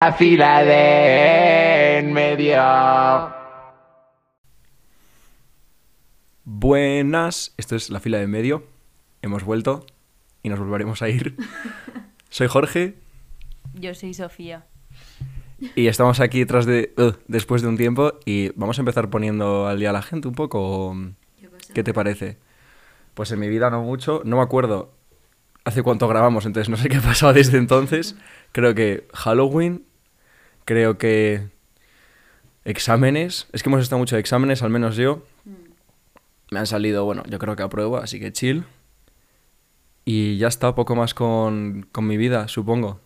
La fila de en medio. Buenas, esto es la fila de en medio. Hemos vuelto y nos volveremos a ir. Soy Jorge Yo soy Sofía. y estamos aquí tras de, uh, después de un tiempo y vamos a empezar poniendo al día a la gente un poco. ¿Qué te parece? Pues en mi vida no mucho, no me acuerdo hace cuánto grabamos, entonces no sé qué ha pasado desde entonces. Creo que Halloween, creo que exámenes, es que hemos estado mucho de exámenes, al menos yo. Me han salido, bueno, yo creo que apruebo, así que chill. Y ya está, poco más con, con mi vida, supongo.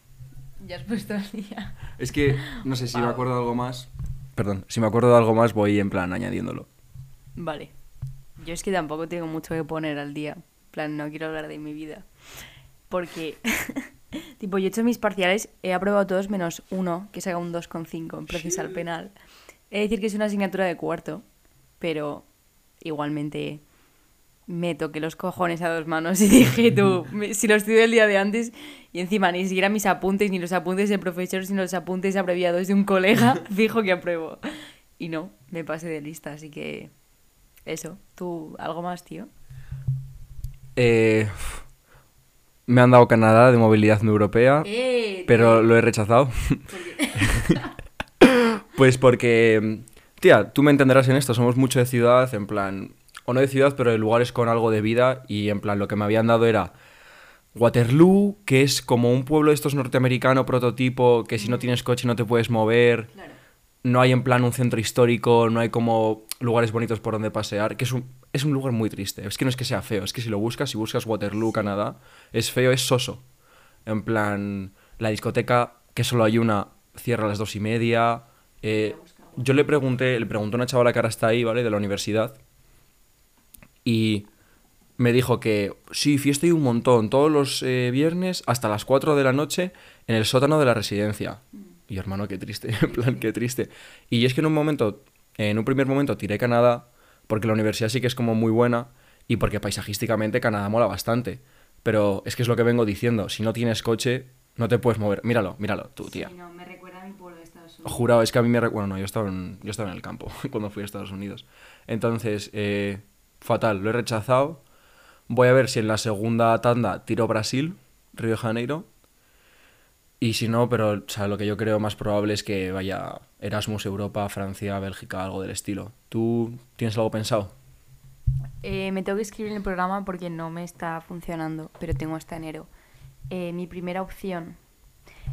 Ya has puesto el día. Es que no sé si me acuerdo de algo más. Perdón, si me acuerdo de algo más voy en plan añadiéndolo. Vale. Yo es que tampoco tengo mucho que poner al día. Plan, no quiero hablar de mi vida. Porque, tipo, yo he hecho mis parciales, he aprobado todos menos uno, que saca un 2,5 en procesal penal. He de decir que es una asignatura de cuarto, pero igualmente me toqué los cojones a dos manos y dije, tú, si lo estudio el día de antes y encima ni siquiera mis apuntes, ni los apuntes del profesor, sino los apuntes abreviados de un colega, fijo que apruebo. Y no, me pasé de lista, así que eso. ¿Tú algo más, tío? Eh, me han dado Canadá de movilidad no europea, Eh, pero lo he rechazado. pues porque, tía, tú me entenderás en esto, somos mucho de ciudad, en plan, o no de ciudad, pero de lugares con algo de vida, y en plan, lo que me habían dado era Waterloo, que es como un pueblo de estos norteamericano prototipo, que si no tienes coche no te puedes mover, Claro. No hay en plan un centro histórico, no hay como lugares bonitos por donde pasear, que es un, es un lugar muy triste. Es que no es que sea feo, es que si lo buscas, si buscas Waterloo, Canadá, es feo, es soso. En plan, la discoteca, que solo hay una, cierra a las dos y media. eh, yo le pregunté, le pregunté a una chavala que ahora está ahí, ¿vale? De la universidad. Y me dijo que sí, fiesta y un montón, todos los eh, viernes hasta las 4 de la noche en el sótano de la residencia. Y hermano, qué triste, en plan, qué triste. Y es que en un momento, en un primer momento tiré Canadá, porque la universidad sí que es como muy buena y porque paisajísticamente Canadá mola bastante. Pero es que es lo que vengo diciendo, si no tienes coche, no te puedes mover. Míralo, míralo, tú, tía. no, me recuerda a mi pueblo de Estados Unidos. Jurado, es que a mí me... recu- Bueno, no, yo estaba en, yo estaba en el campo cuando fui a Estados Unidos. Entonces, eh, fatal, lo he rechazado. Voy a ver si en la segunda tanda tiro Brasil, Río de Janeiro. Y si no, pero o sea, lo que yo creo más probable es que vaya Erasmus, Europa, Francia, Bélgica, algo del estilo. ¿Tú tienes algo pensado? Eh, me tengo que escribir en el programa porque no me está funcionando, pero tengo hasta enero. Eh, mi primera opción.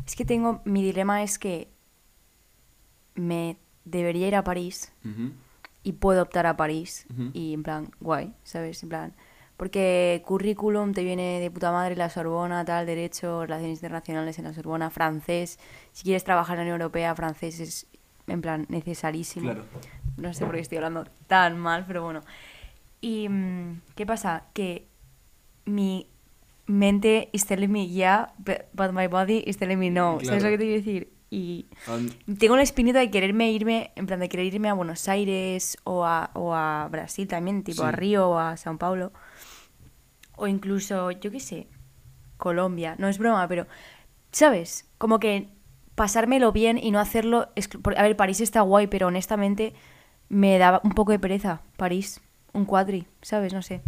Es que tengo. Mi dilema es que me debería ir a París y puedo optar a París y en plan, guay, ¿sabes? En plan. Porque currículum te viene de puta madre la Sorbona, tal, derecho, relaciones internacionales en la Sorbona, francés. Si quieres trabajar en la Unión Europea, francés es, en plan, necesarísimo. No sé por qué estoy hablando tan mal, pero bueno. Y mm, ¿qué pasa? Que mi mente is telling me yeah, but, my body is telling me no. ¿Sabes Claro. lo que te quiero decir? Y tengo la espinita de quererme irme, en plan de querer irme a Buenos Aires o a, o a Brasil también, tipo a. Río o a Sao Paulo. O incluso, yo qué sé, Colombia. No es broma, pero, ¿sabes? Como que pasármelo bien y no hacerlo... A ver, París está guay, pero honestamente me daba un poco de pereza. París, un cuadri, ¿sabes? No sé.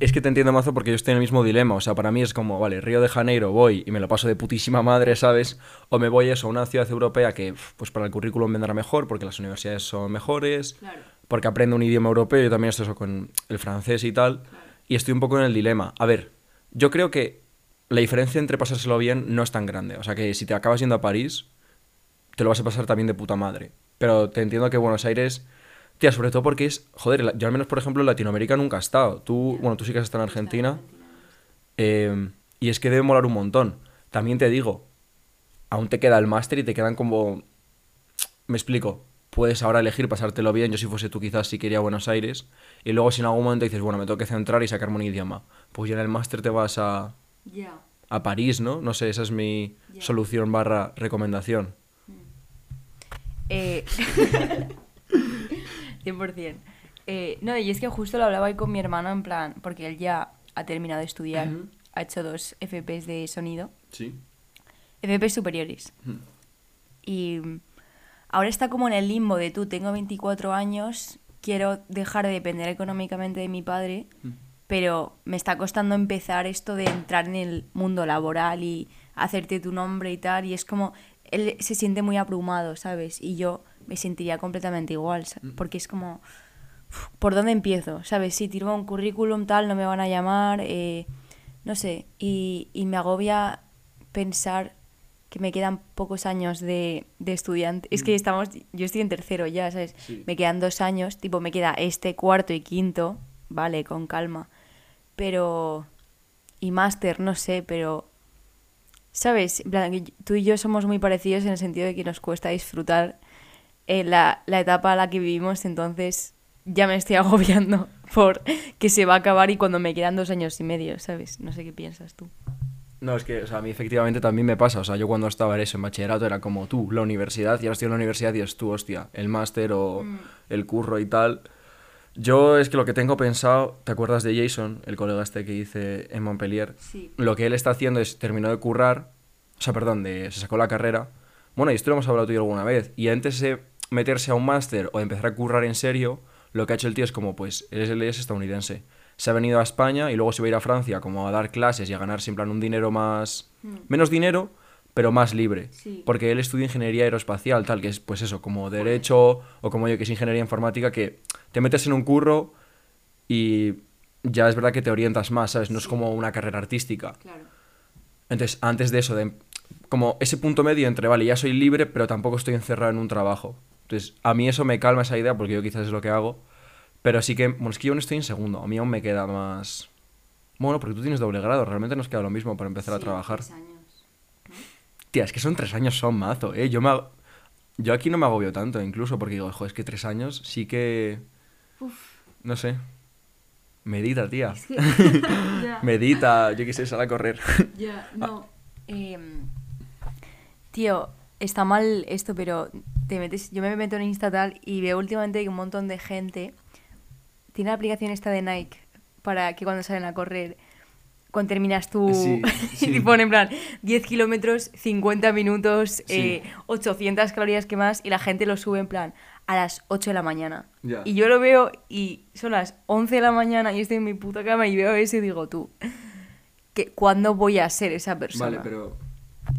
Es que te entiendo mazo porque yo estoy en el mismo dilema. O sea, para mí es como, vale, Río de Janeiro voy y me lo paso de putísima madre, ¿sabes? O me voy eso, a una ciudad europea que, pues para el currículum vendrá mejor porque las universidades son mejores, porque aprendo un idioma europeo, yo también estoy eso con el francés y tal. Y estoy un poco en el dilema. A ver, yo creo que la diferencia entre pasárselo bien no es tan grande. O sea, que si te acabas yendo a París, te lo vas a pasar también de puta madre. Pero te entiendo que Buenos Aires, tía, sobre todo porque es, joder, yo al menos, por ejemplo, en Latinoamérica nunca he estado. Tú, bueno, tú sí que has estado en Argentina. eh, y es que debe molar un montón. También te digo, aún te queda el máster y te quedan como... Me explico. Puedes ahora elegir pasártelo bien. Yo si fuese tú quizás sí quería Buenos Aires. Y luego si en algún momento dices, bueno, me tengo que centrar y sacarme un idioma. Pues ya en el máster te vas a, Ya. a París, ¿no? No sé, esa es mi solución barra recomendación. Eh, 100%. Eh, no, y es que justo lo hablaba hoy con mi hermano en plan, porque él ya ha terminado de estudiar, ha hecho dos FPs de sonido, Sí. FPs superiores. Y ahora está como en el limbo de tú, tengo 24 años, quiero dejar de depender económicamente de mi padre, pero me está costando empezar esto de entrar en el mundo laboral y hacerte tu nombre y tal, y es como, él se siente muy abrumado, ¿sabes? Y yo me sentiría completamente igual, sa- porque es como, ¿por dónde empiezo? ¿Sabes? Si tiro un currículum tal, no me van a llamar, eh, no sé, y, y me agobia pensar que me quedan pocos años de, de estudiante. Es que estamos, yo estoy en tercero ya, ¿sabes? Sí. Me quedan dos años, tipo, me queda este cuarto y quinto, vale, con calma. Pero, y máster, no sé, pero, ¿sabes? En plan, tú y yo somos muy parecidos en el sentido de que nos cuesta disfrutar eh, la, la etapa a la que vivimos, entonces ya me estoy agobiando por que se va a acabar y cuando me quedan dos años y medio, ¿sabes? No sé qué piensas tú. No, es que, o sea, a mí efectivamente también me pasa. O sea, yo cuando estaba en eso, en bachillerato, era como tú, la universidad, y ahora estoy en la universidad y es tú, hostia, el máster o el curro y tal. Yo es que lo que tengo pensado, ¿te acuerdas de Jason, el colega este que hice en Montpellier? Sí. Lo que él está haciendo es, terminó de currar, o sea, perdón, de, se sacó la carrera. Bueno, y esto lo hemos hablado tú y yo alguna vez. Y antes de meterse a un máster o de empezar a currar en serio, lo que ha hecho el tío es como, pues, él es estadounidense. Se ha venido a España y luego se va a ir a Francia como a dar clases y a ganar en plan un dinero más... Menos dinero, pero más libre. Sí. Porque él estudia ingeniería aeroespacial, tal, que es pues eso, como derecho o como yo que es ingeniería informática, que te metes en un curro y ya es verdad que te orientas más, ¿sabes? No es como una carrera artística. Claro. Entonces, antes de eso, de, como ese punto medio entre, vale, ya soy libre, pero tampoco estoy encerrado en un trabajo. Entonces, a mí eso me calma esa idea, porque yo quizás es lo que hago. Pero sí que, bueno, es que yo aún estoy en segundo, a mí aún me queda más... Bueno, porque tú tienes doble grado, realmente nos queda lo mismo para empezar a trabajar. Tía, es que son tres años, son mazo, ¿eh? Yo, me, ag- yo aquí no me agobio tanto, incluso, porque digo, joder, es que tres años sí que... No sé. Medita, tía. Medita, yo qué sé, sal a correr. Ya, no. Em, tío, está mal esto, pero te metes, yo me meto en Insta tal y veo últimamente que un montón de gente tiene la aplicación esta de Nike para que cuando salen a correr, cuando terminas tú, Sí, sí. y pone en plan 10 kilómetros, 50 minutos, eh, 800 calorías que más, y la gente lo sube en plan a las 8 de la mañana. Y yo lo veo y son las 11 de la mañana y estoy en mi puta cama y veo eso y digo, tú, que, ¿cuándo voy a ser esa persona? Vale, pero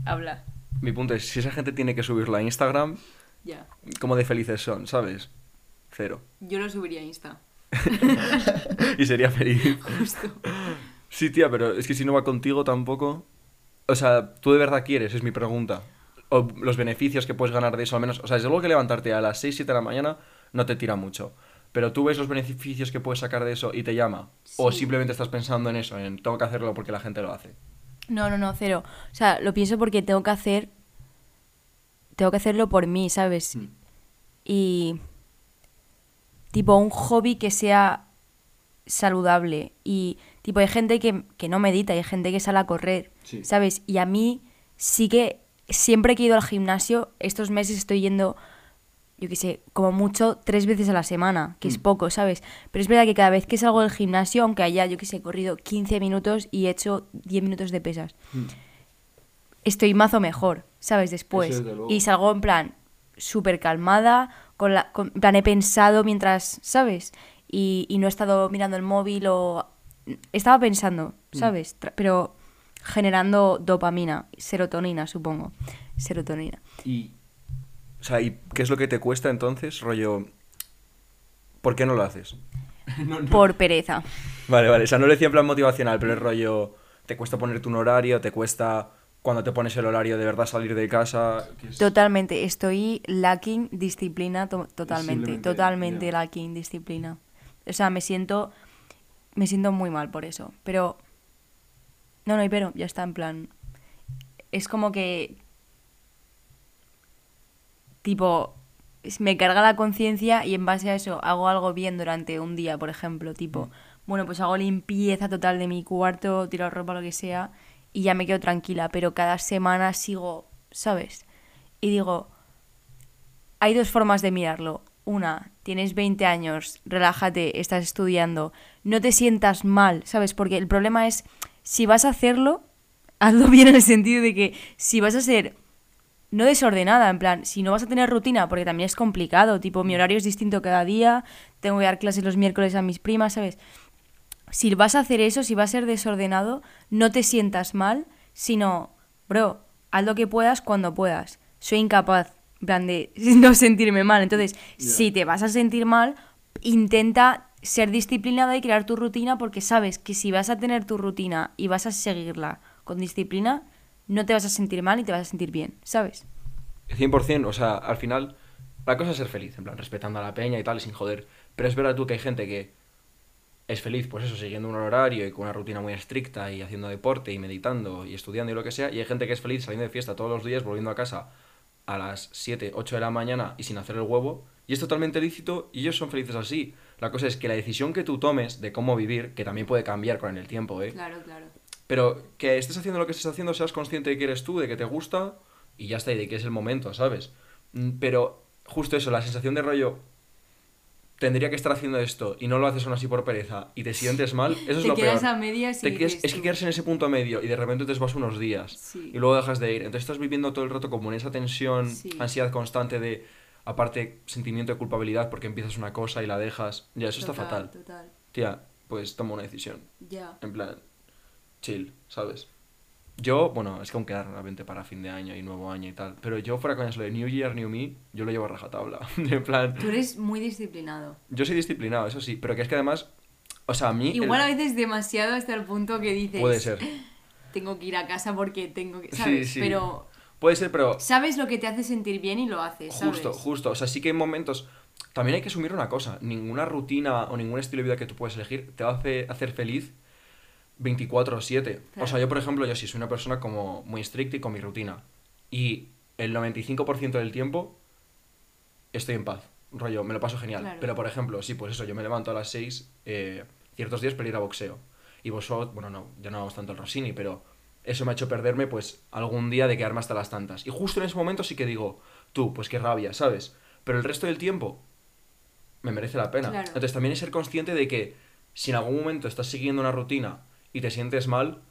Habla. mi punto es, si esa gente tiene que subirlo a Instagram, Ya. ¿cómo de felices son, sabes? Cero. Yo lo subiría a Insta. y sería feliz. Justo. Sí, tía, pero es que si no va contigo tampoco... O sea, ¿tú de verdad quieres? Es mi pregunta. O los beneficios que puedes ganar de eso, al menos... O sea, desde luego que levantarte a las 6, 7 de la mañana no te tira mucho. Pero tú ves los beneficios que puedes sacar de eso y te llama. O simplemente estás pensando en eso, en tengo que hacerlo porque la gente lo hace. No, no, no, cero. O sea, lo pienso porque tengo que hacer. Tengo que hacerlo por mí, ¿sabes? Mm. Y. Tipo, un hobby que sea saludable. Y, tipo, hay gente que, que no medita, hay gente que sale a correr, Sí. ¿sabes? Y a mí sí que siempre que he ido al gimnasio, estos meses estoy yendo, yo qué sé, como mucho tres veces a la semana, que es Mm. poco, ¿sabes? Pero es verdad que cada vez que salgo del gimnasio, aunque haya, yo qué sé, corrido 15 minutos y he hecho 10 minutos de pesas, estoy mazo mejor, ¿sabes? Después. Y salgo en plan súper calmada, con la, con- plan he pensado mientras, ¿sabes? Y, y no he estado mirando el móvil o... Estaba pensando, Mm. ¿sabes? Tra- Pero generando dopamina, serotonina, supongo. Serotonina. Y... O sea, ¿y qué es lo que te cuesta entonces, rollo... ¿Por qué no lo haces? Por pereza. Vale, vale. O sea, no lo decía en plan motivacional, pero el rollo... ¿Te cuesta ponerte un horario? ¿Te cuesta cuando te pones el horario de verdad salir de casa? Totalmente. Estoy lacking disciplina to- totalmente. Totalmente lacking disciplina. O sea, me siento... Me siento muy mal por eso. Pero... No, no, y pero ya está en plan... Es como que... Tipo... Me carga la conciencia y en base a eso hago algo bien durante un día, por ejemplo. Tipo, bueno, pues hago limpieza total de mi cuarto, tiro ropa, lo que sea, y ya me quedo tranquila. Pero cada semana sigo, ¿sabes? Y digo, hay dos formas de mirarlo. Una, tienes 20 años, relájate, estás estudiando, no te sientas mal, ¿sabes? Porque el problema es, si vas a hacerlo, hazlo bien en el sentido de que si vas a ser no desordenada, en plan, si no vas a tener rutina, porque también es complicado, tipo, mi horario es distinto cada día, tengo que dar clases los miércoles a mis primas, ¿sabes? Si vas a hacer eso, si va a ser desordenado, no te sientas mal, sino, bro, haz lo que puedas cuando puedas. Soy incapaz, en plan, de no sentirme mal. Entonces, si te vas a sentir mal, intenta ser disciplinada y crear tu rutina porque sabes que si vas a tener tu rutina y vas a seguirla con disciplina, no te vas a sentir mal y te vas a sentir bien, ¿sabes? 100%, o sea, al final, la cosa es ser feliz, en plan, respetando a la peña y tal, sin joder. Pero es verdad tú que hay gente que es feliz, pues eso, siguiendo un horario y con una rutina muy estricta y haciendo deporte y meditando y estudiando y lo que sea. Y hay gente que es feliz saliendo de fiesta todos los días, volviendo a casa a las 7, 8 de la mañana y sin hacer el huevo. Y es totalmente lícito y ellos son felices así. La cosa es que la decisión que tú tomes de cómo vivir, que también puede cambiar con el tiempo, ¿eh? Claro, claro. Pero que estés haciendo lo que estés haciendo, seas consciente de que eres tú, de que te gusta y ya está, y de que es el momento, ¿sabes? Mm, Pero justo eso, la sensación de rollo, tendría que estar haciendo esto y no lo haces aún así por pereza y te sientes mal, eso es te lo quedas peor. a medias y Te quedas- es que tú, quedarse en ese punto medio y de repente te vas unos días Sí. y luego dejas de ir. Entonces estás viviendo todo el rato como en esa tensión, Sí. ansiedad constante de, aparte, sentimiento de culpabilidad porque empiezas una cosa y la dejas. Ya, eso está fatal. Total, Tía, pues toma una decisión. ya. En plan, chill, ¿sabes? Yo, bueno, es que aún quedan realmente para fin de año y nuevo año y tal. Pero yo, fuera con eso de New Year, New Me, yo lo llevo a rajatabla. en plan, Tú eres muy disciplinado. yo soy disciplinado, eso sí, pero que es que además, o sea, a mí. el- Igual a veces demasiado hasta el punto que dices... Puede ser. Tengo que ir a casa porque tengo que... ¿Sabes? sí. Pero Puede ser, pero sabes lo que te hace sentir bien y lo haces, ¿sabes? justo, justo. O sea, sí que hay momentos. También hay que asumir una cosa: ninguna rutina o ningún estilo de vida que tú puedes elegir te va a hace- hacer feliz 24-7. O Claro. sea, yo, por ejemplo, yo sí soy una persona como muy estricta y con mi rutina. Y el 95% del tiempo estoy en paz. Rollo, me lo paso genial. Claro. Pero, por ejemplo, sí, pues eso, yo me levanto a las 6 eh, ciertos días para ir a boxeo. Y vosotros, bueno, no, ya no vamos tanto el Rossini, pero eso me ha hecho perderme, pues, algún día de quedarme hasta las tantas. Y justo en ese momento sí que digo, tú, pues qué rabia, ¿sabes? Pero el resto del tiempo me merece la pena. Claro. Entonces también es ser consciente de que si en algún momento estás siguiendo una rutina y te sientes mal,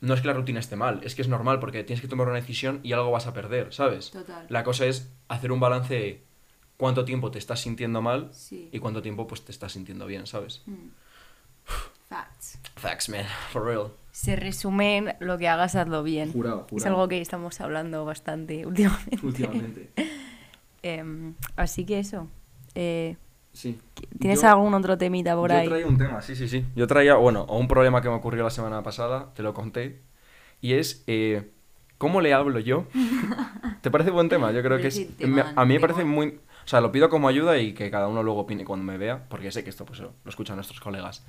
no es que la rutina esté mal, es que es normal porque tienes que tomar una decisión y algo vas a perder, ¿sabes? Total. La cosa es hacer un balance de cuánto tiempo te estás sintiendo mal Sí. y cuánto tiempo pues te estás sintiendo bien, ¿sabes? Mm. Facts. Facts, man, for real. Se resumen lo que hagas, hazlo bien. Jurado, Es algo que estamos hablando bastante últimamente. Últimamente. Em, así que eso. Eh, Sí. ¿Tienes Yo- algún otro temita por Yo ahí? traía un tema, sí, sí, sí. Yo traía, bueno, un problema que me ocurrió la semana pasada, te lo conté, y es eh, cómo le hablo yo. ¿Te parece buen tema? Yo creo que es... Me- a mí me parece muy... O sea, lo pido como ayuda y que cada uno luego opine cuando me vea, porque sé que esto pues, lo escuchan nuestros colegas.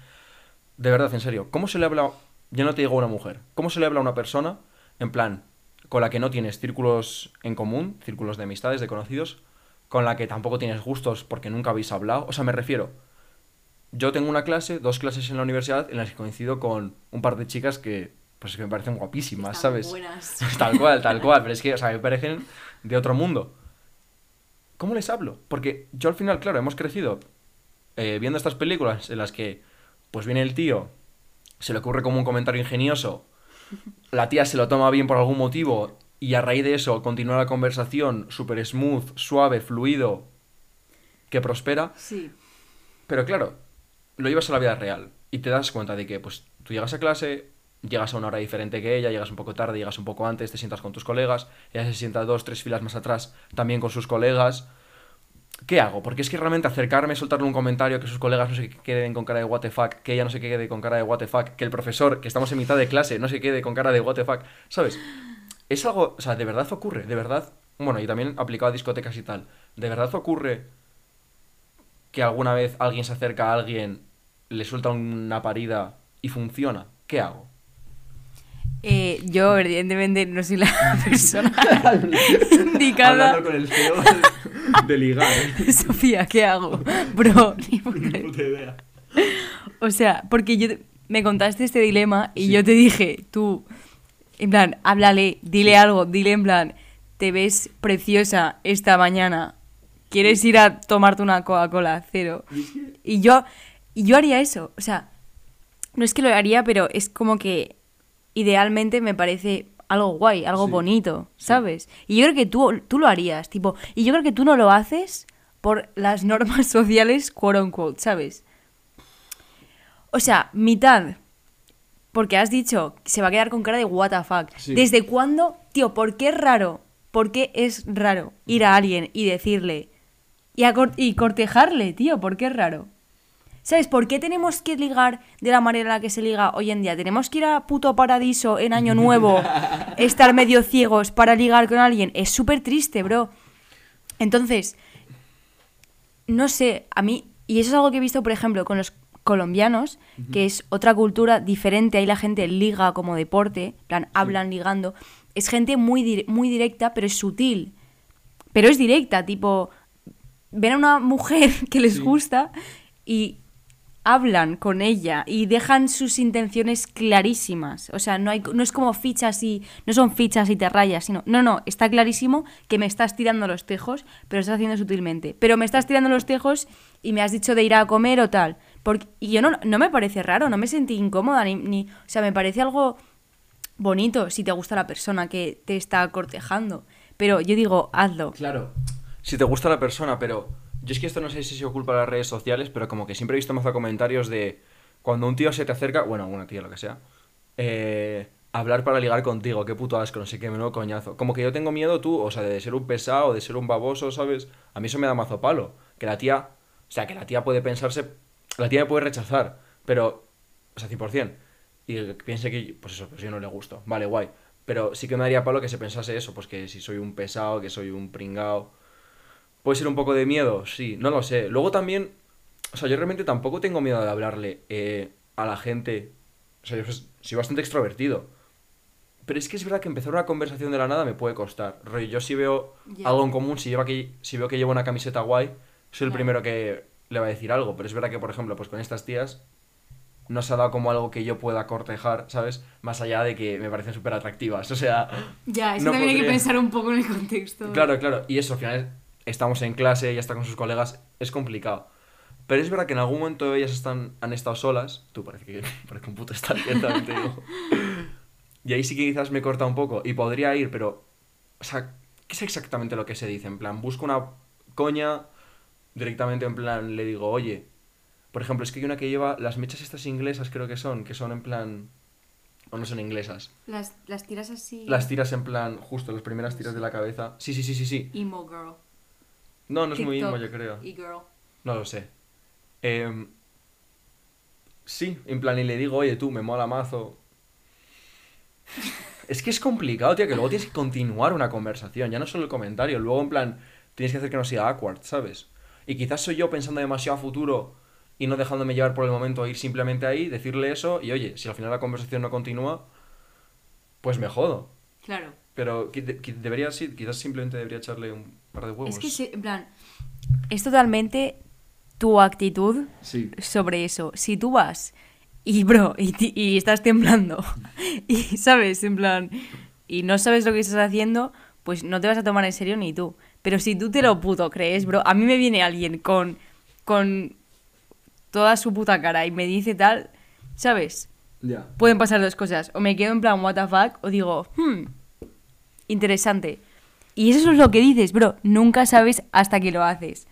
De verdad, en serio, ¿cómo se le habla... Yo no te digo a una mujer. ¿Cómo se le habla a una persona, en plan, con la que no tienes círculos en común, círculos de amistades, de conocidos, con la que tampoco tienes gustos porque nunca habéis hablado? O sea, me refiero, yo tengo una clase, dos clases en la universidad en las que coincido con un par de chicas que, pues que me parecen guapísimas, Están ¿sabes? buenas. Tal cual, tal cual, pero es que, o sea, me parecen de otro mundo. ¿Cómo les hablo? Porque yo al final, claro, hemos crecido eh, viendo estas películas en las que, pues viene el tío, se le ocurre como un comentario ingenioso, la tía se lo toma bien por algún motivo y a raíz de eso continúa la conversación súper smooth, suave, fluido, que prospera. Sí. Pero claro, lo llevas a la vida real y te das cuenta de que pues tú llegas a clase, llegas a una hora diferente que ella, llegas un poco tarde, llegas un poco antes, te sientas con tus colegas, ella se sienta dos, tres filas más atrás también con sus colegas. ¿Qué hago? Porque es que realmente acercarme, soltarle un comentario, que sus colegas no se queden con cara de what the fuck, que ella no se quede con cara de what the fuck, que el profesor, que estamos en mitad de clase, no se quede con cara de what the fuck, ¿sabes? Es algo, o sea, de verdad ocurre, de verdad, bueno, y también aplicado a discotecas y tal, de verdad ocurre que alguna vez alguien se acerca a alguien, le suelta una parida y funciona, ¿qué hago? Eh, yo, evidentemente, no soy la persona indicada. con el CEO de ligar, ¿eh? Sofía, ¿qué hago? Bro, ni puta idea. O sea, porque yo te- me contaste este dilema y Sí. yo te dije, tú, en plan, háblale, dile algo, dile en plan, te ves preciosa esta mañana ¿Quieres ir a tomarte una Coca-Cola? Cero. Y yo, y yo haría eso. O sea, no es que lo haría, pero es como que idealmente me parece algo guay, algo Sí, bonito, ¿sabes? Y yo creo que tú, tú lo harías, tipo, y yo creo que tú no lo haces por las normas sociales, quote unquote, ¿sabes? O sea, mitad, porque has dicho se va a quedar con cara de what the fuck. Sí. ¿Desde cuándo, tío, por qué es raro? ¿Por qué es raro ir a alguien y decirle y, a cor- y cortejarle, tío? ¿Por qué es raro? ¿Sabes? ¿Por qué tenemos que ligar de la manera en la que se liga hoy en día? ¿Tenemos que ir a puto paradiso en Año Nuevo, estar medio ciegos para ligar con alguien? Es súper triste, bro. Entonces, no sé, a mí, y eso es algo que he visto, por ejemplo, con los colombianos, que es otra cultura diferente, ahí la gente liga como deporte, plan, hablan ligando, es gente muy, muy directa, pero es sutil. Pero es directa, tipo, ven a una mujer que les Sí. gusta y hablan con ella y dejan sus intenciones clarísimas. O sea, no, hay, no es como fichas y. No son fichas y te rayas, sino. No, no, está clarísimo que me estás tirando los tejos, pero lo estás haciendo sutilmente. Pero me estás tirando los tejos y me has dicho de ir a comer o tal. Porque, y yo no, no me parece raro, no me sentí incómoda, ni, ni. O sea, me parece algo bonito si te gusta la persona que te está cortejando. Pero yo digo, hazlo. Claro. Si te gusta la persona, pero yo es que esto no sé si se culpa de las redes sociales, pero como que siempre he visto mazo comentarios de cuando un tío se te acerca, bueno, una tía, lo que sea, eh, hablar para ligar contigo, qué puto asco, no sé qué, menudo coñazo. Como que yo tengo miedo tú, o sea, de ser un pesado, de ser un baboso, ¿sabes? A mí eso me da mazo palo. Que la tía, o sea, que la tía puede pensarse, la tía me puede rechazar, pero, o sea, 100%. Y piense que, pues eso, pues yo no le gusto. Vale, guay. Pero sí que me daría palo que se pensase eso, pues que si soy un pesado, que soy un pringao. ¿Puede ser un poco de miedo? Sí, no lo sé. Luego también, o sea, yo realmente tampoco tengo miedo de hablarle eh, a la gente. O sea, yo soy bastante extrovertido. Pero es que es verdad que empezar una conversación de la nada me puede costar. Yo si veo algo en común, si, lleva que, si veo que llevo una camiseta guay, soy el primero que le va a decir algo. Pero es verdad que, por ejemplo, pues con estas tías no se ha dado como algo que yo pueda cortejar, ¿sabes? Más allá de que me parecen súper atractivas. O sea, Ya, eso No también hay que podría. pensar un poco en el contexto. Claro, claro. Y eso, al final estamos en clase, ella está con sus colegas, es complicado. Pero es verdad que en algún momento ellas están, han estado solas. Tú parece que parece un puto stalker, también te digo. Y ahí sí que quizás me corta un poco. Y podría ir, pero. O sea, ¿qué es exactamente lo que se dice? En plan, busco una coña, directamente en plan le digo, oye. Por ejemplo, es que hay una que lleva las mechas estas inglesas, creo que son, que son en plan. O no son inglesas. Las, las tiras así. Las tiras en plan, justo, las primeras tiras de la cabeza. Sí, sí, sí, sí, sí. Emo girl. No, no es muy emo, yo creo. Y girl. No lo sé. Em, sí, en plan, y le digo, oye, tú, me mola mazo. Es que es complicado, tío, que luego tienes que continuar una conversación, ya no solo el comentario. Luego, en plan, tienes que hacer que no sea awkward, ¿sabes? Y quizás soy yo pensando demasiado a futuro y no dejándome llevar por el momento, ir simplemente ahí, decirle eso y, oye, si al final la conversación no continúa, pues me jodo. Claro. Pero debería, sí, quizás simplemente debería echarle un par de huevos. Es que, en plan, es totalmente tu actitud Sí. sobre eso. Si tú vas y, bro, y, y estás temblando, y sabes, en plan, y no sabes lo que estás haciendo, pues no te vas a tomar en serio ni tú. Pero si tú te lo puto crees, bro, a mí me viene alguien con, con toda su puta cara y me dice tal, ¿sabes? Pueden pasar dos cosas. O me quedo en plan, what the fuck, o digo, hmm, interesante. Y eso es lo que dices, bro. Nunca sabes hasta que lo haces.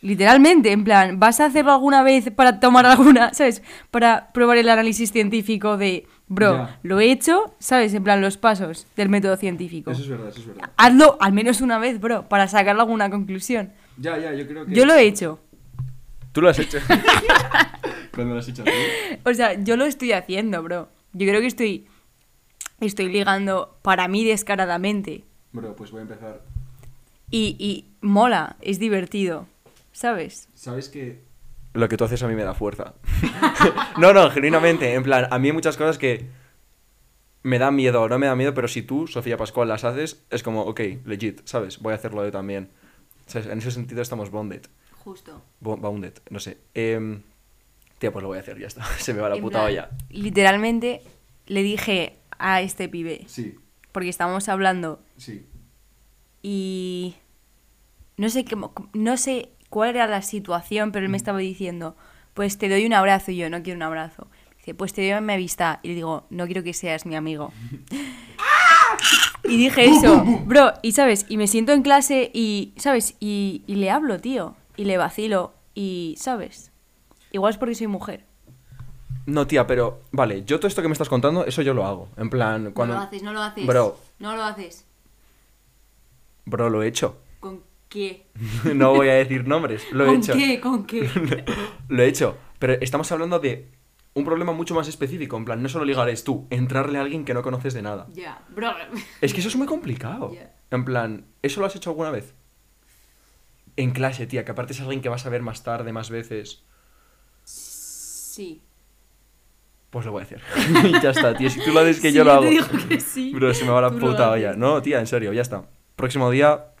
Literalmente, en plan, ¿vas a hacerlo alguna vez para tomar alguna, ¿sabes? Para probar el análisis científico de, bro, Ya. lo he hecho, ¿sabes? En plan, los pasos del método científico. Eso es verdad, eso es verdad. Hazlo al menos una vez, bro, para sacar alguna conclusión. Ya, ya, yo creo que... Yo lo he hecho. Tú lo has hecho. ¿Cuándo lo has hecho tú? O sea, yo lo estoy haciendo, bro. Yo creo que estoy, estoy ligando para mí descaradamente. Bro, pues voy a empezar. Y, y mola, es divertido, ¿sabes? ¿Sabes que...? Lo que tú haces a mí me da fuerza. no, no, genuinamente. En plan, a mí hay muchas cosas que me dan miedo o no me da miedo, pero si tú, Sofía Pascual, las haces, es como, ok, legit, ¿sabes? Voy a hacerlo yo también. ¿Sabes? En ese sentido estamos bonded. Justo. Bo- Bounded, no sé. Em, tía, pues lo voy a hacer, ya está. Se me va la puta olla. Literalmente le dije a este pibe, Sí, porque estábamos hablando sí. y no sé, qué, no sé cuál era la situación, pero él me estaba diciendo, pues te doy un abrazo y yo no quiero un abrazo. Dice, pues te doy mi amistad. Y le digo, no quiero que seas mi amigo. y dije eso, bro, y sabes, y me siento en clase y, ¿sabes? Y, y le hablo, tío, y le vacilo, y, ¿sabes? Igual es porque soy mujer. No, tía, pero vale, yo todo esto que me estás contando, eso yo lo hago. En plan, cuando. No lo haces, no lo haces. Bro. No lo haces. Bro, lo he hecho. ¿Con qué? no voy a decir nombres, lo he ¿Con hecho. qué? ¿Con qué? lo he hecho. Pero estamos hablando de un problema mucho más específico. En plan, no solo ligar es tú, entrarle a alguien que no conoces de nada. Ya, bro. Es que eso es muy complicado. En plan, ¿eso lo has hecho alguna vez? En clase, tía, que aparte es alguien que vas a ver más tarde, más veces. Sí. Pues lo voy a hacer. Ya está, tío. Si tú lo haces que yo lo hago. te digo que sí. Bro, se me va la Tú puta olla. No, tía, en serio, ya está. Próximo día.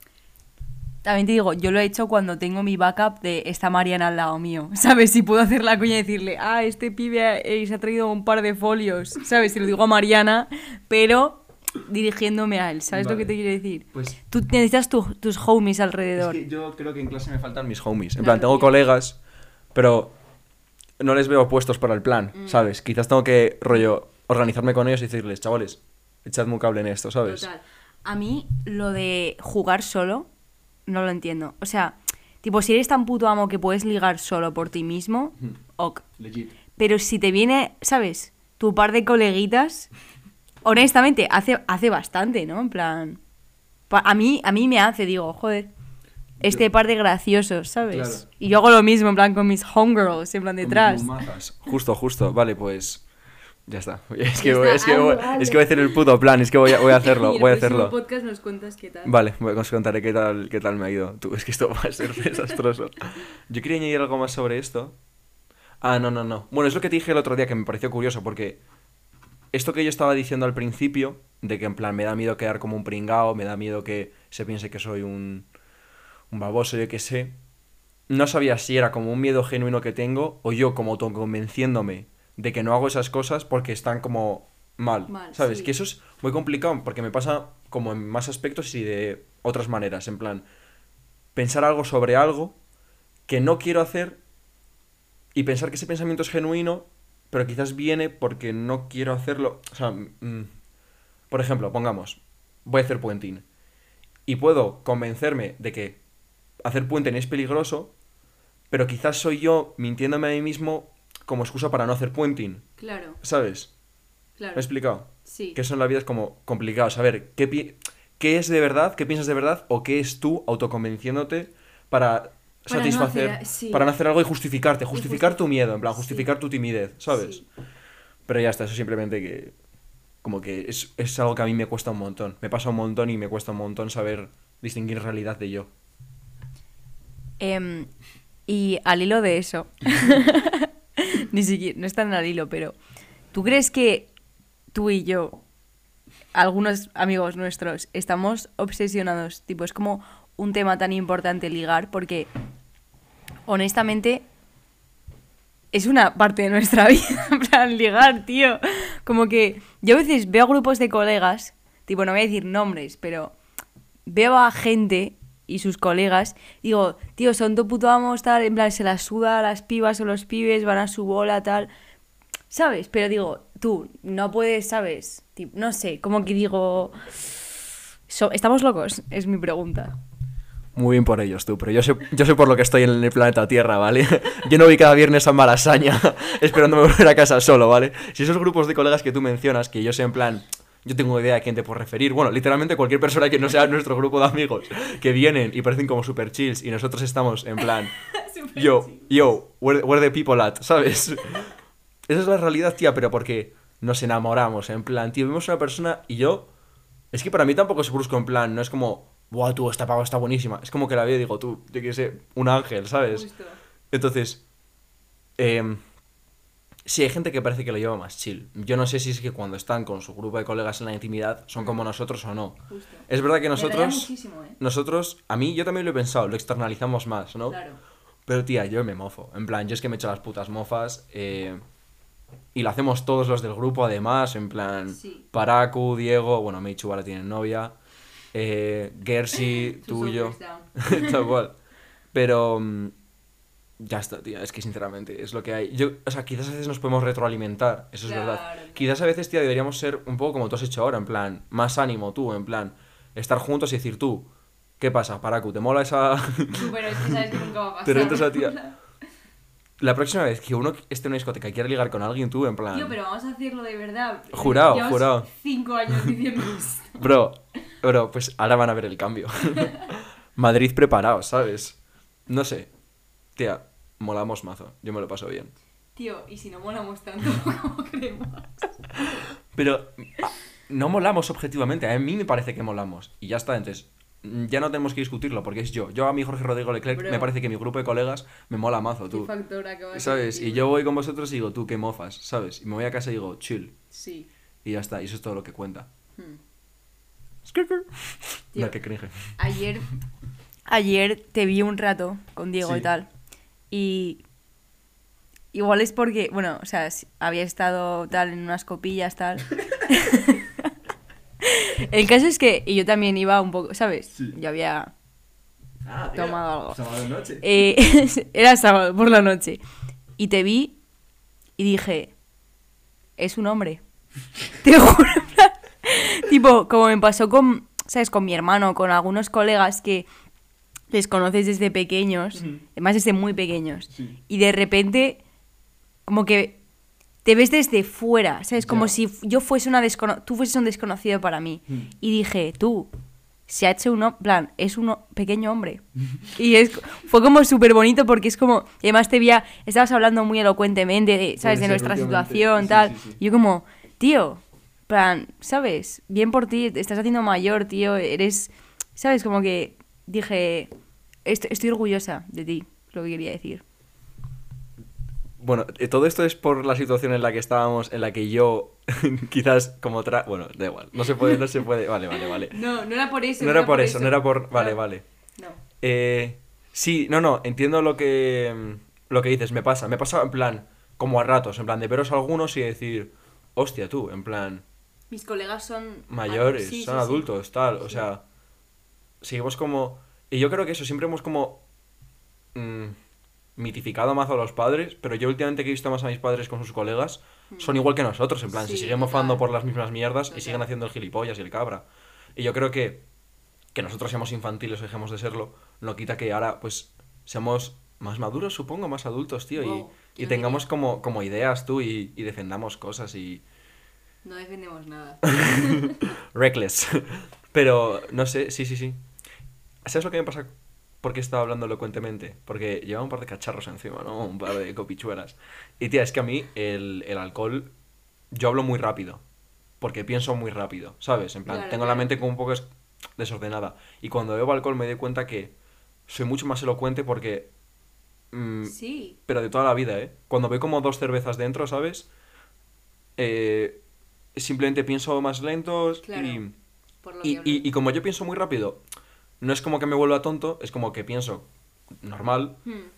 También te digo, yo lo he hecho cuando tengo mi backup de esta Mariana al lado mío. ¿Sabes? Si puedo hacer la coña y decirle, ah, este pibe eh, se ha traído un par de folios. ¿Sabes? Se lo digo a Mariana, pero dirigiéndome a él. ¿Sabes lo que te quiero decir? Pues. Tú necesitas tu- tus homies Es alrededor. que yo creo que en clase me faltan mis homies. En Claro, plan, tengo colegas, pero no les veo puestos para el plan, Mm. ¿sabes? Quizás tengo que, rollo, organizarme con ellos y decirles, chavales, echadme un cable en esto, ¿sabes? Total. A mí lo de jugar solo no lo entiendo. O sea, tipo, si eres tan puto amo que puedes ligar solo por ti mismo, ok. Legit. Pero si te viene, ¿sabes? Tu par de coleguitas, honestamente, hace, hace bastante, ¿no? En plan... pa- A mí, a mí me hace, digo, joder, este Yo- par de graciosos, ¿sabes? Claro. Y yo hago lo mismo, en plan, con mis homegirls, en plan, detrás. Justo, justo. Vale, pues. Ya está. Es que, voy, es, que voy, es que voy a hacer el puto plan, es que voy a, voy a hacerlo, voy a próximo hacerlo. podcast nos cuentas qué tal. Vale, voy- os contaré qué tal, qué tal me ha ido. Tú, es que esto va a ser desastroso. Yo quería añadir algo más sobre esto. Ah, no, no, no. Bueno, es lo que te dije el otro día que me pareció curioso, porque esto que yo estaba diciendo al principio, de que en plan me da miedo quedar como un pringao, me da miedo que se piense que soy un, un baboso, yo qué sé. No sabía si era como un miedo genuino que tengo o yo como autoconvenciéndome de que no hago esas cosas porque están como mal, Mal, ¿sabes? sí. Que eso es muy complicado porque me pasa como en más aspectos y de otras maneras, en plan pensar algo sobre algo que no quiero hacer y pensar que ese pensamiento es genuino, pero quizás viene porque no quiero hacerlo, o sea, mm, por ejemplo, pongamos, voy a hacer puenting y puedo convencerme de que hacer puenting es peligroso, pero quizás soy yo mintiéndome a mí mismo como excusa para no hacer puenting, Claro, ¿sabes? claro. ¿Me he explicado? Sí. Que eso en la vida es como complicado, saber qué, pi- qué es de verdad, qué piensas de verdad o qué es tú autoconvenciéndote para Para no satisfacer, hacer- sí. para no hacer algo y justificarte, Y justificar justi- tu miedo, en plan, sí. justificar tu timidez, ¿sabes? Sí. Pero ya está, eso simplemente que como que es, es algo que a mí me cuesta un montón, me pasa un montón y me cuesta un montón saber distinguir realidad de yo. Em, y al hilo de eso, ni siquiera, no es tan al hilo, pero ¿tú crees que tú y yo, algunos amigos nuestros, estamos obsesionados? Tipo, es como un tema tan importante ligar porque, honestamente, es una parte de nuestra vida, plan, ligar, tío. Como que yo a veces veo grupos de colegas, tipo, no voy a decir nombres, pero veo a gente y sus colegas, digo, tío, son tu puto amos, tal, en plan, se las suda a las pibas o los pibes, van a su bola, tal. ¿Sabes? Pero digo, tú, no puedes, ¿sabes? Tip- no sé, como que digo... ¿Estamos locos? Es mi pregunta. Muy bien por ellos, tú, pero yo sé, yo sé por lo que estoy en el planeta Tierra, ¿vale? Yo no voy cada viernes a Malasaña esperándome volver a casa solo, ¿vale? Si esos grupos de colegas que tú mencionas, que yo sé en plan, yo tengo idea de quién te puedo referir, bueno, literalmente cualquier persona que no sea nuestro grupo de amigos, que vienen y parecen como super chills y nosotros estamos en plan, yo, yo, where, where the people at, ¿sabes? Esa es la realidad, tía, pero porque nos enamoramos, en plan, tío, vemos a una persona y yo, es que para mí tampoco es brusco, en plan, no es como, wow, tú, esta pava está buenísima. Es como que la veo y digo, tú, yo qué sé, un ángel, ¿sabes? Entonces, em, sí, hay gente que parece que lo lleva más chill. Yo no sé si es que cuando están con su grupo de colegas en la intimidad son como nosotros o no. Es verdad que nosotros, ¿eh? nosotros, a mí yo también lo he pensado, lo externalizamos más, ¿no? Pero tía, yo me mofo. En plan, yo es que me echo las putas mofas. eh, y lo hacemos todos los del grupo, además. En plan, Sí. Paraku, Diego, bueno, Meichu ahora tiene novia. eh, Gersi, tuyo, tal cual. Pero mm, ya está, tía, es que sinceramente es lo que hay. Yo, o sea, quizás a veces nos podemos retroalimentar, eso es verdad. Quizás a veces, tía, deberíamos ser un poco como tú has hecho ahora, en plan, más ánimo tú, en plan, estar juntos y decir tú, ¿qué pasa, Paracu? ¿Te mola esa...? Pero es que sabes que nunca va a pasar. Te rentas a tía. La próxima vez que uno esté en una discoteca y quiera ligar con alguien, tú, en plan... Tío, pero vamos a hacerlo de verdad. Jurado, Llevamos jurado. cinco años diciendo esto. Bro, bro, pues ahora van a ver el cambio. Madrid preparado, ¿sabes? No sé. Tía, molamos mazo. Yo me lo paso bien. Tío, y si no molamos tanto como creemos. Pero ah, no molamos objetivamente. A mí me parece que molamos. Y ya está, entonces. mm, Ya no tenemos que discutirlo porque es yo. Yo a mí, Jorge Rodrigo Leclerc, Bro. me parece que mi grupo de colegas me mola mazo, ¿Qué tú. factor acabas de ¿Sabes? Y yo voy con vosotros y digo, tú, qué mofas, ¿sabes? Y me voy a casa y digo, chill. Sí. Y ya está. Y eso es todo lo que cuenta. Hmm. No, Tío. que cringe. Ayer, ayer te vi un rato con Diego Sí. y tal. Y igual es porque, bueno, o sea, había estado tal en unas copillas, tal. El caso es que, y yo también iba un poco, ¿sabes? Sí. Yo había Ah, Tomado algo. Sábado noche. Eh, era sábado por la noche. Y te vi y dije, es un hombre. Te juro. tipo, como me pasó con, ¿sabes? Con mi hermano, con algunos colegas que les conoces desde pequeños, además desde muy pequeños. Sí. Y de repente, como que te ves desde fuera, ¿sabes? Como si yo fuese una descono tú fueses un desconocido para mí. Y dije, tú, se ha hecho un plan, es un pequeño hombre. Y es, fue como súper bonito porque es como, y además te veía, estabas hablando muy elocuentemente, de, ¿sabes? De ser, nuestra situación, Sí, tal. sí, sí. Y yo como, tío, plan, ¿sabes? Bien por ti, te estás haciendo mayor, tío, eres, ¿sabes? Como que dije, est- estoy orgullosa de ti, lo que quería decir. Bueno, eh, todo esto es por la situación en la que estábamos, en la que yo quizás como otra... Bueno, da igual, no se puede, no se puede... Vale, vale, vale. No, no era por eso. No era por eso, no era por... Vale, No. vale. No. Eh, sí, no, no, entiendo lo que, mm, lo que dices, me pasa, me pasa en plan, como a ratos, en plan de veros algunos y decir, hostia tú, en plan, Mis colegas son... mayores, Sí, son sí. adultos, tal, o Sí. sea, seguimos como... Y yo creo que eso, siempre hemos como mm, mitificado más a los padres, pero yo últimamente que he visto más a mis padres con sus colegas, son igual que nosotros, en plan, se Mm. Sí, siguen mofando total. por las mismas mierdas y Total. siguen haciendo el gilipollas y el cabra. Y yo creo que que nosotros seamos infantiles o dejemos de serlo, no quita que ahora, pues, seamos más maduros, supongo, más adultos, tío, Wow, y, y tengamos como, como ideas, tú, y, y defendamos cosas y... No defendemos nada. Reckless. Pero, no sé, sí, sí, sí. ¿Sabes lo que me pasa? Porque estaba hablando elocuentemente. Porque llevaba un par de cacharros encima, ¿no? Un par de copichuelas. Y tía, es que a mí el, el alcohol. Yo hablo muy rápido. Porque pienso muy rápido, ¿sabes? En plan, Claro, tengo la mente como un poco es- desordenada. Y cuando bebo alcohol me doy cuenta que soy mucho más elocuente porque. mm, Sí. pero de toda la vida, ¿eh? Cuando veo como dos cervezas dentro, ¿sabes? Eh, simplemente pienso más lento Claro. y, y- y como yo pienso muy rápido, no es como que me vuelva tonto, es como que pienso normal Hmm,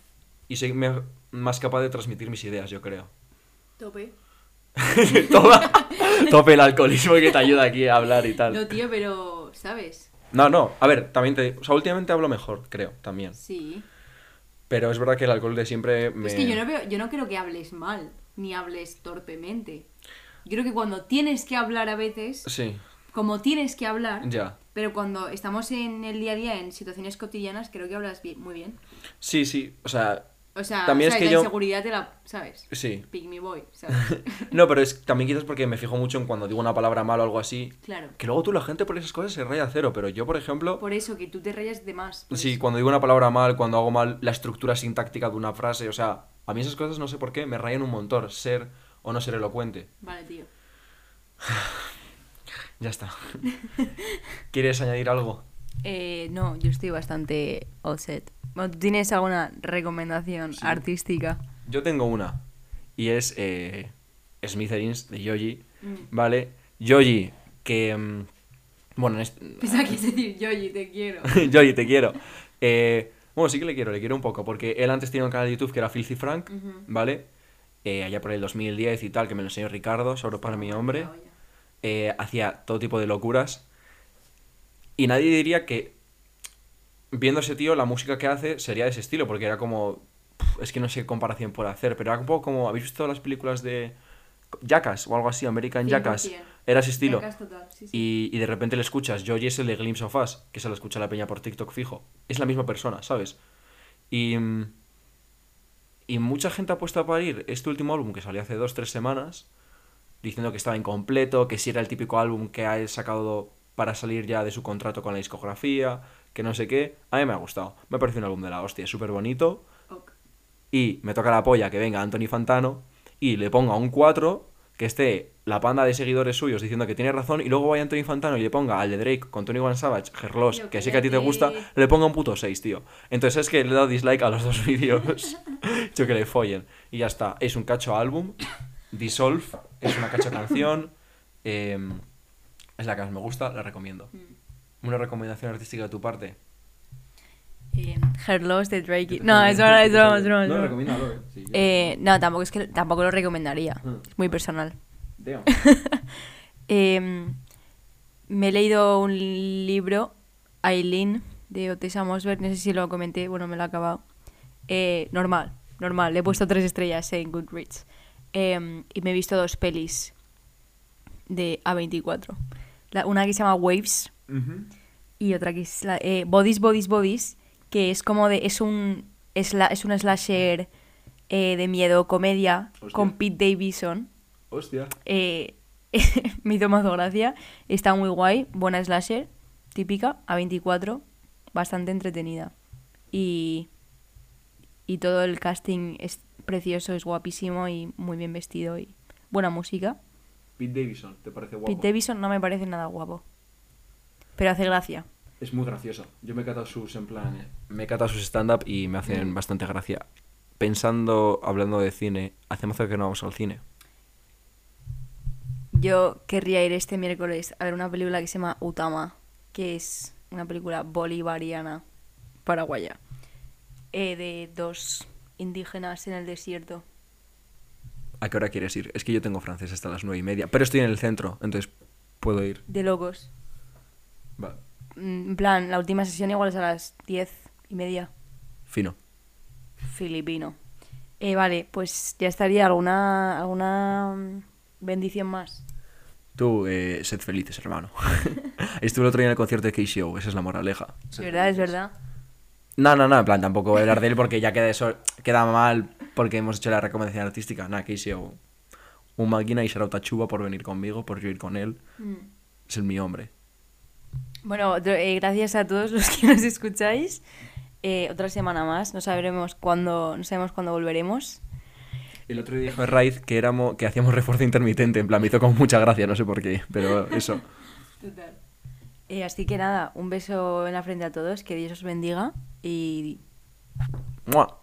y soy me- más capaz de transmitir mis ideas, yo creo. Tope. Toma, tope el alcoholismo que te ayuda aquí a hablar y tal. No, tío, pero, ¿sabes? No, no, a ver, también te... O sea, últimamente hablo mejor, creo, también. Sí. Pero es verdad que el alcohol de siempre me... Es que yo no veo, yo no creo que hables mal, ni hables torpemente. Yo creo que cuando tienes que hablar a veces, Sí, como tienes que hablar, ya. Pero cuando estamos en el día a día, en situaciones cotidianas, creo que hablas bien, muy bien. Sí, sí, o sea, O sea, También es ¿sabes? que la yo- inseguridad te la, ¿sabes? sí. Pick me boy, ¿sabes? No, pero es también quizás porque me fijo mucho en cuando digo una palabra mal o algo así. claro. Que luego tú la gente por esas cosas se raya cero, pero yo, por ejemplo, Por eso, que tú te rayas de más. sí, eso. cuando digo una palabra mal, cuando hago mal la estructura sintáctica de una frase, o sea, a mí esas cosas no sé por qué me rayan un montón, ser o no ser elocuente. Vale, tío. Ya está. ¿Quieres añadir algo? Eh, no, yo estoy bastante all set. Bueno, ¿tú tienes alguna recomendación Sí. artística? Yo tengo una, y es eh, Smithereens de Yoji, Mm. ¿vale? Yoji, que... mm, bueno, en este- Pensaba que es decir, Yoyi, te quiero. Yoji, te quiero. Eh, bueno, sí que le quiero, le quiero un poco, porque él antes tenía un canal de YouTube que era Filthy Frank. ¿vale? Eh, allá por el 2010 y tal, que me lo enseñó Ricardo, sobre para mi hombre. Eh, hacía todo tipo de locuras. Y nadie diría que, viendo ese tío, la música que hace sería de ese estilo, porque era como. Es que no sé qué comparación puede hacer, pero era un poco como. ¿Habéis visto las películas de. Jackass o algo así, American Jackass? 100%. Era ese estilo. Jackass total, sí, sí. Y, y de repente le escuchas, Joji es el de Glimpse of Us, que se lo escucha la peña por TikTok fijo. Es la misma persona, ¿sabes? Y. Y mucha gente ha puesto a parir este último álbum que salió hace dos, tres semanas, diciendo que estaba incompleto, que si era el típico álbum que ha sacado para salir ya de su contrato con la discografía, que no sé qué. A mí me ha gustado. Me parece un álbum de la hostia, es súper bonito. Y me toca la polla que venga Anthony Fantano y le ponga un 4, que esté la panda de seguidores suyos diciendo que tiene razón, y luego vaya Anthony Fantano y le ponga al de Drake con Tony One Savage, Gerlos, que sí que a ti te gusta, le ponga un puto 6, tío. Entonces es que le he dado dislike a los dos vídeos. Yo que le follen. Y ya está. Es un cacho álbum. Dissolve es una cacho canción. eh, es la que más me gusta, la recomiendo. Mm. Una recomendación artística de tu parte. Eh, Her Loss de Drake. No, es broma, es broma, es broma. No, eh. Sí, yo- Eh, no, tampoco es que tampoco lo recomendaría. Mm. Es muy personal. Damn. Eh, me he leído un libro, Aileen, de Otessa Mosberg. No sé si lo comenté, bueno, me lo he acabado. Eh, normal, normal. Le he puesto tres estrellas en Goodreads. Eh, y me he visto dos pelis de A24. La- una que se llama Waves y otra que es la, eh, Bodies, Bodies, Bodies, que es como de. Es un, es la- es un slasher eh, de miedo, comedia, Hostia. con Pete Davidson. Hostia. Eh, me hizo mazo gracia. Está muy guay. Buena slasher, típica, A24. Bastante entretenida. Y, y todo el casting es precioso, es guapísimo y muy bien vestido. Y buena música. Pete Davidson, ¿te parece guapo? Pete Davidson no me parece nada guapo. Pero hace gracia. Es muy gracioso. Yo me he catado sus, en plan... eh, Me he catado sus stand-up y me hacen bastante gracia. Pensando, hablando de cine, hace mazo que no vamos al cine. Yo querría ir este miércoles a ver una película que se llama Utama, que es una película bolivariana paraguaya, eh, de dos indígenas en el desierto. ¿A qué hora quieres ir? Es que yo tengo francés hasta las nueve y media, pero estoy en el centro, entonces puedo ir. De locos. Va. Mm, En plan, la última sesión igual es a las diez y media. Fino. Filipino. Eh, vale, pues ya estaría alguna, alguna mm, bendición más. Tú, eh, sed felices, hermano. Estuve el otro día en el concierto de KCO, esa es la moraleja. Es verdad, es verdad. No, no, no, en plan, tampoco voy a hablar de él porque ya queda eso, queda mal porque hemos hecho la recomendación artística. Nada, KCO. Un máquina y Sharauta Chuba por venir conmigo, por yo ir con él. Es el mi hombre. Bueno, eh, gracias a todos los que nos escucháis. Eh, otra semana más, no sabremos cuándo, no sabemos cuándo volveremos. El otro día dijo Raiz que éramos, que hacíamos refuerzo intermitente, en plan, me hizo con mucha gracia, no sé por qué, pero eso. Eh, así que nada, un beso en la frente a todos, que Dios os bendiga y ¡Mua!